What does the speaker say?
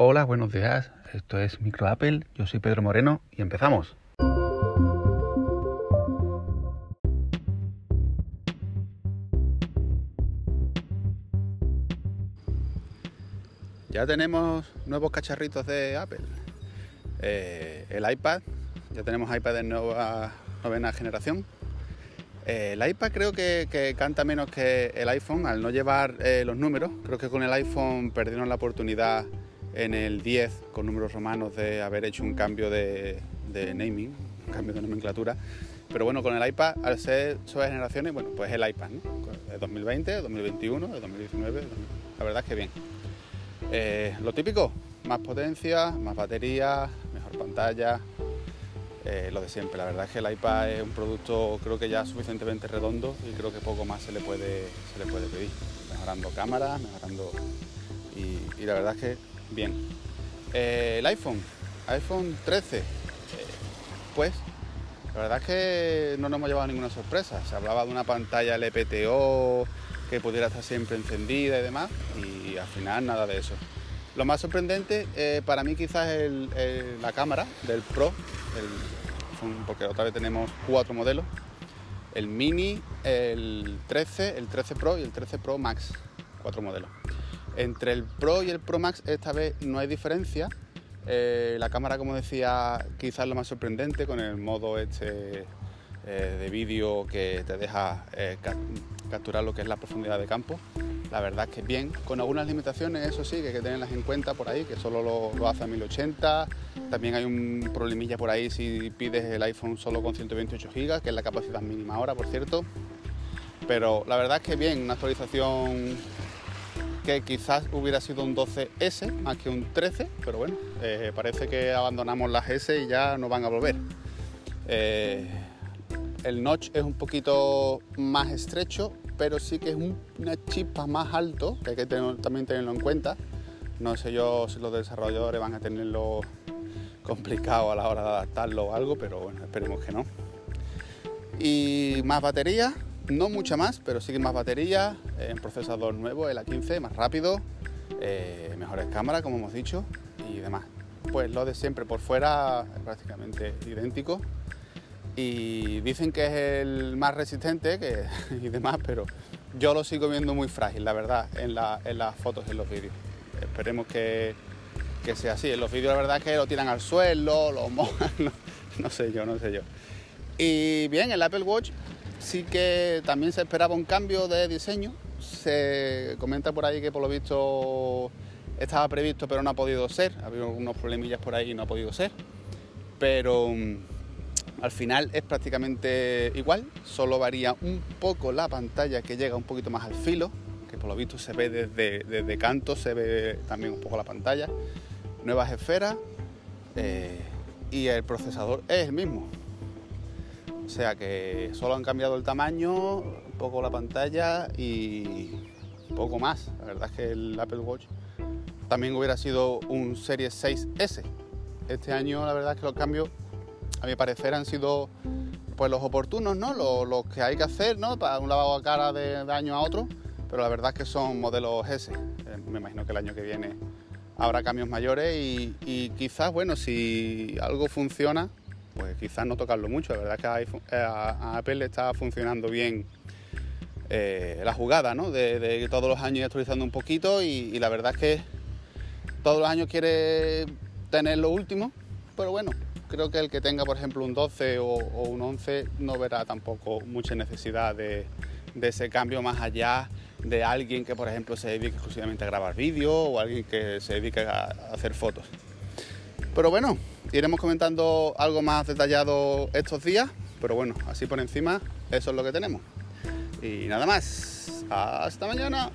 Hola, buenos días. Esto es Micro Apple. Yo soy Pedro Moreno y empezamos. Ya tenemos nuevos cacharritos de Apple. Eh, el iPad, ya tenemos iPad de nueva novena generación. Eh, el iPad creo que, canta menos que el iPhone al no llevar eh, los números. Creo que con el iPhone perdieron la oportunidad en el 10 con números romanos de haber hecho un cambio de, naming, un cambio de nomenclatura. Pero bueno, con el iPad, al ser su generaciones, bueno, pues el iPad, ¿no? De 2020, de 2021, de 2019, la verdad es que bien. Eh, lo típico, más potencia, más batería, mejor pantalla, eh, lo de siempre. La verdad es que el iPad es un producto creo que ya suficientemente redondo y creo que poco más se le puede, se le puede pedir. Mejorando cámaras, mejorando... Y, la verdad es que bien. Eh, el iPhone, iPhone 13, pues la verdad es que no nos hemos llevado ninguna sorpresa. Se hablaba de una pantalla LPTO que pudiera estar siempre encendida y demás, y al final nada de eso. Lo más sorprendente eh, para mí quizás es la cámara del Pro, porque otra vez tenemos cuatro modelos, el Mini, el 13, el 13 Pro y el 13 Pro Max, cuatro modelos. Entre el Pro y el Pro Max esta vez no hay diferencia. Eh, la cámara, como decía, quizás lo más sorprendente con el modo este eh, de vídeo que te deja capturar lo que es la profundidad de campo. La verdad es que bien, con algunas limitaciones, eso sí, que hay que tenerlas en cuenta por ahí, que solo lo, hace a 1080. También hay un problemilla por ahí si pides el iPhone solo con 128 GB, que es la capacidad mínima ahora, por cierto. Pero la verdad es que bien, una actualización que quizás hubiera sido un 12S más que un 13, pero bueno, eh, parece que abandonamos las S y ya no van a volver. Eh, el notch es un poquito más estrecho, pero sí que es una chispa más alto, que hay que también tenerlo en cuenta. No sé yo si los desarrolladores van a tenerlo complicado a la hora de adaptarlo o algo, pero bueno, esperemos que no. Y más batería, no mucha más, pero sí que más batería, en procesador nuevo, el A15, más rápido, eh, mejores cámaras, como hemos dicho, y demás. Pues lo de siempre por fuera es prácticamente idéntico y dicen que es el más resistente que, y demás, pero yo lo sigo viendo muy frágil, la verdad, en, las fotos y en los vídeos. Esperemos que, sea así. En los vídeos la verdad es que lo tiran al suelo, lo mojan, no, sé yo, no sé yo. Y bien, el Apple Watch sí que también se esperaba un cambio de diseño. Se comenta por ahí que por lo visto estaba previsto pero no ha podido ser. Ha habido algunos problemillas por ahí y no ha podido ser. Pero al final es prácticamente igual, solo varía un poco la pantalla que llega un poquito más al filo, que por lo visto se ve desde, desde canto, se ve también un poco la pantalla. Nuevas esferas eh, y el procesador es el mismo. O sea que solo han cambiado el tamaño, un poco la pantalla y poco más. La verdad es que el Apple Watch también hubiera sido un Series 6S. Este año la verdad es que los cambios a mi parecer han sido pues los oportunos, ¿no? Los, que hay que hacer, ¿no? Para un lavado de cara de, año a otro, pero la verdad es que son modelos S. Eh, me imagino que el año que viene habrá cambios mayores y, quizás, bueno, si algo funciona, pues quizás no tocarlo mucho. La verdad es que eh, a, Apple le está funcionando bien eh, la jugada, ¿no? De, todos los años actualizando un poquito y la verdad es que todos los años quiere tener lo último, pero bueno, creo que el que tenga, por ejemplo, un 12 o, un 11 no verá tampoco mucha necesidad de, ese cambio más allá de alguien que, por ejemplo, se dedique exclusivamente a grabar vídeos o alguien que se dedique a, hacer fotos. Pero bueno, iremos comentando algo más detallado estos días, pero bueno, así por encima, eso es lo que tenemos. Y nada más, hasta mañana.